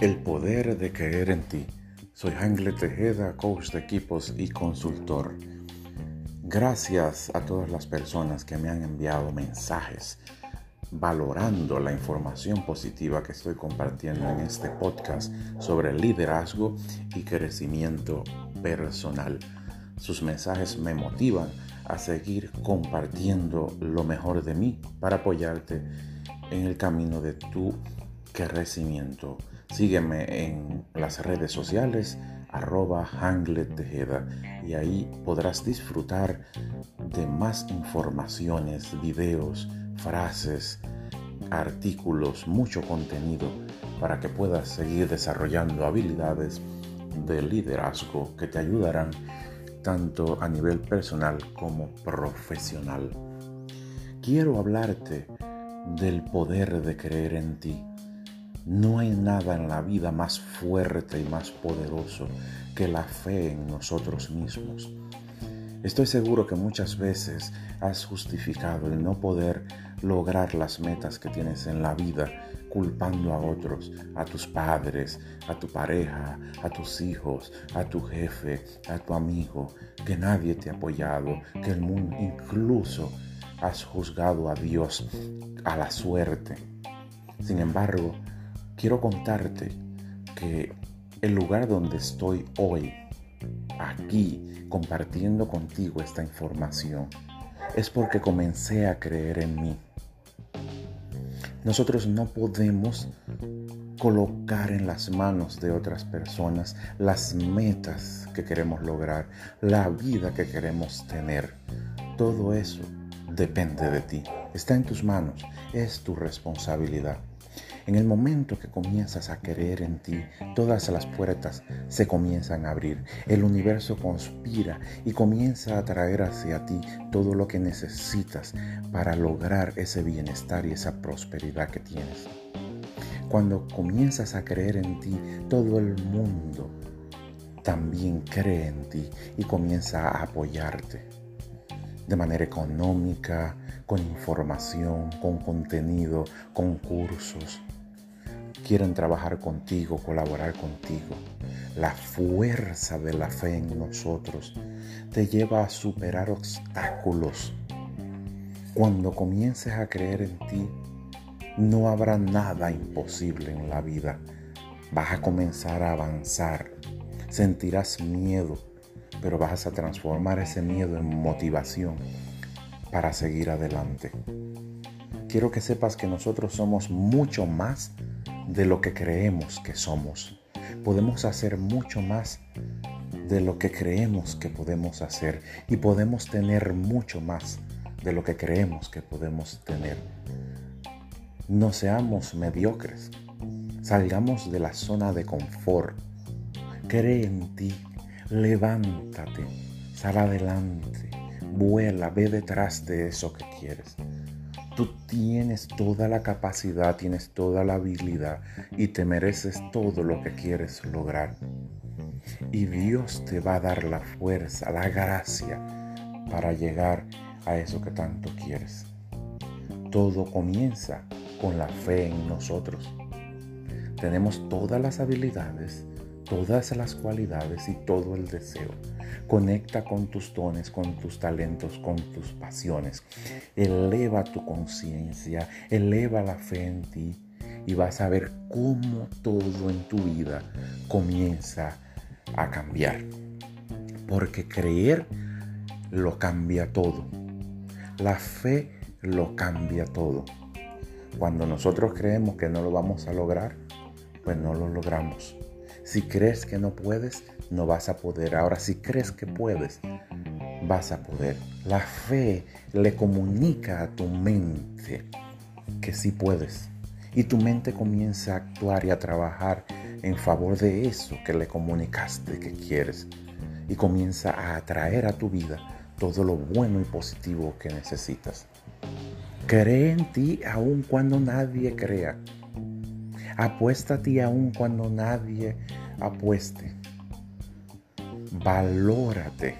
El poder de creer en ti. Soy Angle Tejeda, coach de equipos y consultor. Gracias a todas las personas que me han enviado mensajes valorando la información positiva que estoy compartiendo en este podcast sobre liderazgo y crecimiento personal. Sus mensajes me motivan a seguir compartiendo lo mejor de mí para apoyarte en el camino de tu crecimiento. Sígueme en las redes sociales arroba Tejeda y ahí podrás disfrutar de más informaciones, videos, frases, artículos, mucho contenido para que puedas seguir desarrollando habilidades de liderazgo que te ayudarán tanto a nivel personal como profesional. Quiero hablarte del poder de creer en ti. No hay nada en la vida más fuerte y más poderoso que la fe en nosotros mismos. Estoy seguro que muchas veces has justificado el no poder lograr las metas que tienes en la vida culpando a otros, a tus padres, a tu pareja, a tus hijos, a tu jefe, a tu amigo, que nadie te ha apoyado, que el mundo incluso has juzgado a Dios, a la suerte. Sin embargo, quiero contarte que el lugar donde estoy hoy, aquí, compartiendo contigo esta información, es porque comencé a creer en mí. Nosotros no podemos colocar en las manos de otras personas las metas que queremos lograr, la vida que queremos tener. Todo eso depende de ti, está en tus manos, es tu responsabilidad. En el momento que comienzas a creer en ti, todas las puertas se comienzan a abrir. El universo conspira y comienza a traer hacia ti todo lo que necesitas para lograr ese bienestar y esa prosperidad que tienes. Cuando comienzas a creer en ti, todo el mundo también cree en ti y comienza a apoyarte de manera económica, con información, con contenido, con cursos, quieren trabajar contigo, colaborar contigo. La fuerza de la fe en nosotros te lleva a superar obstáculos. Cuando comiences a creer en ti, no habrá nada imposible en la vida. Vas a comenzar a avanzar. Sentirás miedo, pero vas a transformar ese miedo en motivación para seguir adelante. Quiero que sepas que nosotros somos mucho más de lo que creemos que somos. Podemos hacer mucho más de lo que creemos que podemos hacer y podemos tener mucho más de lo que creemos que podemos tener. No seamos mediocres. Salgamos de la zona de confort. Cree en ti. Levántate. Sal adelante. Vuela. Ve detrás de eso que quieres. Tú tienes toda la capacidad, tienes toda la habilidad y te mereces todo lo que quieres lograr. Y Dios te va a dar la fuerza, la gracia para llegar a eso que tanto quieres. Todo comienza con la fe en nosotros. Tenemos todas las habilidades, todas las cualidades y todo el deseo Conecta con tus dones, con tus talentos, con tus pasiones. Eleva tu conciencia, eleva la fe en ti y vas a ver cómo todo en tu vida comienza a cambiar. Porque creer lo cambia todo. La fe lo cambia todo. Cuando nosotros creemos que no lo vamos a lograr, pues no lo logramos. Si crees que no puedes, no vas a poder. Ahora, si crees que puedes, vas a poder. La fe le comunica a tu mente que sí puedes. Y tu mente comienza a actuar y a trabajar en favor de eso que le comunicaste que quieres. Y comienza a atraer a tu vida todo lo bueno y positivo que necesitas. Cree en ti aun cuando nadie crea. Apuesta a ti aun cuando nadie apueste. Valórate.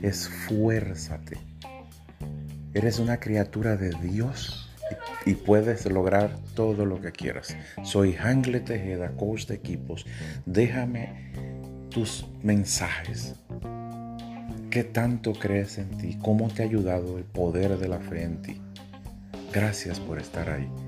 Esfuérzate. Eres una criatura de Dios y puedes lograr todo lo que quieras. Soy Hangle Tejeda, coach de equipos. Déjame tus mensajes. ¿Qué tanto crees en ti? ¿Cómo te ha ayudado el poder de la fe en ti? Gracias por estar ahí.